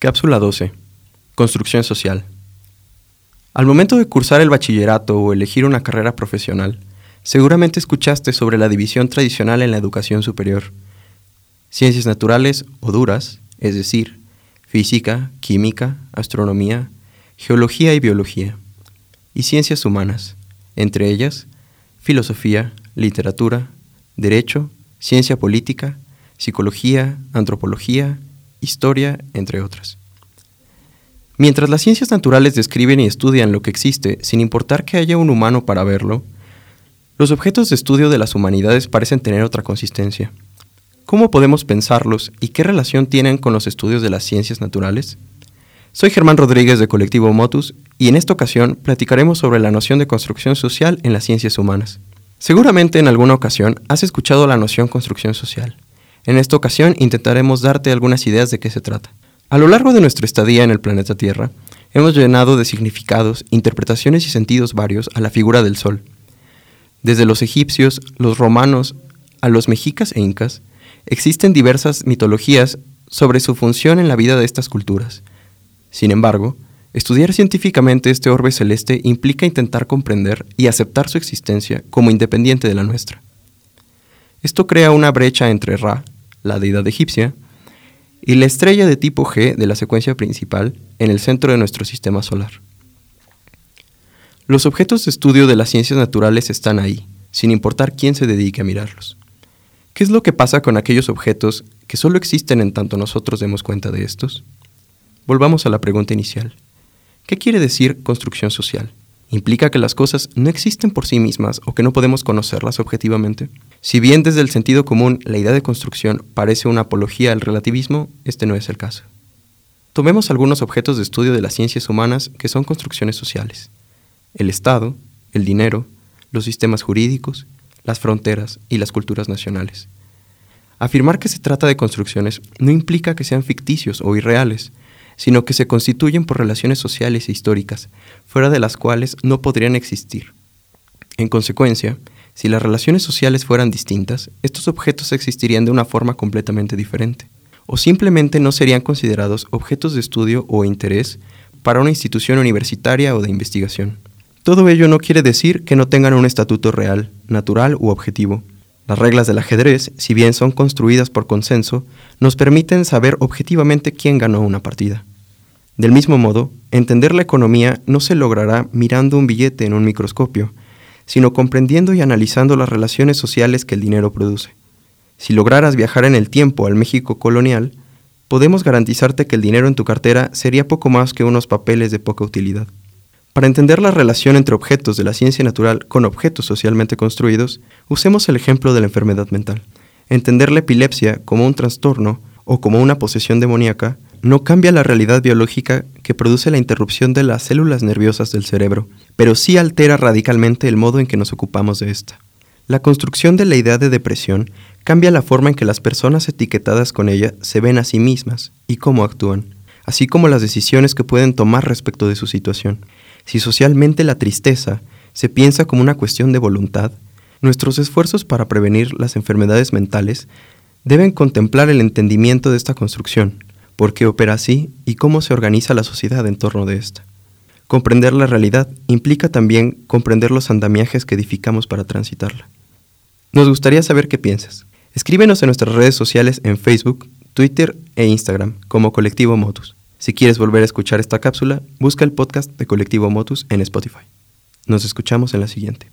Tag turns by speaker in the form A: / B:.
A: Cápsula 12. Construcción social. Al momento de cursar el bachillerato o elegir una carrera profesional, seguramente escuchaste sobre la división tradicional en la educación superior. Ciencias naturales o duras, es decir, física, química, astronomía, geología y biología, y ciencias humanas, entre ellas filosofía, literatura, derecho, ciencia política, psicología, antropología, historia, entre otras. Mientras las ciencias naturales describen y estudian lo que existe sin importar que haya un humano para verlo, los objetos de estudio de las humanidades parecen tener otra consistencia. ¿Cómo podemos pensarlos y qué relación tienen con los estudios de las ciencias naturales? Soy Germán Rodríguez de Colectivo Motus y en esta ocasión platicaremos sobre la noción de construcción social en las ciencias humanas. Seguramente en alguna ocasión has escuchado la noción construcción social. En esta ocasión intentaremos darte algunas ideas de qué se trata. A lo largo de nuestra estadía en el planeta Tierra, hemos llenado de significados, interpretaciones y sentidos varios a la figura del Sol. Desde los egipcios, los romanos, a los mexicas e incas, existen diversas mitologías sobre su función en la vida de estas culturas. Sin embargo, estudiar científicamente este orbe celeste implica intentar comprender y aceptar su existencia como independiente de la nuestra. Esto crea una brecha entre Ra, la deidad egipcia, y la estrella de tipo G de la secuencia principal en el centro de nuestro sistema solar. Los objetos de estudio de las ciencias naturales están ahí, sin importar quién se dedique a mirarlos. ¿Qué es lo que pasa con aquellos objetos que solo existen en tanto nosotros demos cuenta de estos? Volvamos a la pregunta inicial. ¿Qué quiere decir construcción social? ¿Implica que las cosas no existen por sí mismas o que no podemos conocerlas objetivamente? Si bien desde el sentido común la idea de construcción parece una apología al relativismo, este no es el caso. Tomemos algunos objetos de estudio de las ciencias humanas que son construcciones sociales. El Estado, el dinero, los sistemas jurídicos, las fronteras y las culturas nacionales. Afirmar que se trata de construcciones no implica que sean ficticios o irreales, sino que se constituyen por relaciones sociales e históricas, fuera de las cuales no podrían existir. En consecuencia, si las relaciones sociales fueran distintas, estos objetos existirían de una forma completamente diferente, o simplemente no serían considerados objetos de estudio o interés para una institución universitaria o de investigación. Todo ello no quiere decir que no tengan un estatuto real, natural u objetivo. Las reglas del ajedrez, si bien son construidas por consenso, nos permiten saber objetivamente quién ganó una partida. Del mismo modo, entender la economía no se logrará mirando un billete en un microscopio, sino comprendiendo y analizando las relaciones sociales que el dinero produce. Si lograras viajar en el tiempo al México colonial, podemos garantizarte que el dinero en tu cartera sería poco más que unos papeles de poca utilidad. Para entender la relación entre objetos de la ciencia natural con objetos socialmente construidos, usemos el ejemplo de la enfermedad mental. Entender la epilepsia como un trastorno o como una posesión demoníaca no cambia la realidad biológica que produce la interrupción de las células nerviosas del cerebro, pero sí altera radicalmente el modo en que nos ocupamos de esta. La construcción de la idea de depresión cambia la forma en que las personas etiquetadas con ella se ven a sí mismas y cómo actúan, así como las decisiones que pueden tomar respecto de su situación. Si socialmente la tristeza se piensa como una cuestión de voluntad, nuestros esfuerzos para prevenir las enfermedades mentales deben contemplar el entendimiento de esta construcción, por qué opera así y cómo se organiza la sociedad en torno de esta. Comprender la realidad implica también comprender los andamiajes que edificamos para transitarla. Nos gustaría saber qué piensas. Escríbenos en nuestras redes sociales en Facebook, Twitter e Instagram como Colectivo Motus. Si quieres volver a escuchar esta cápsula, busca el podcast de Colectivo Motus en Spotify. Nos escuchamos en la siguiente.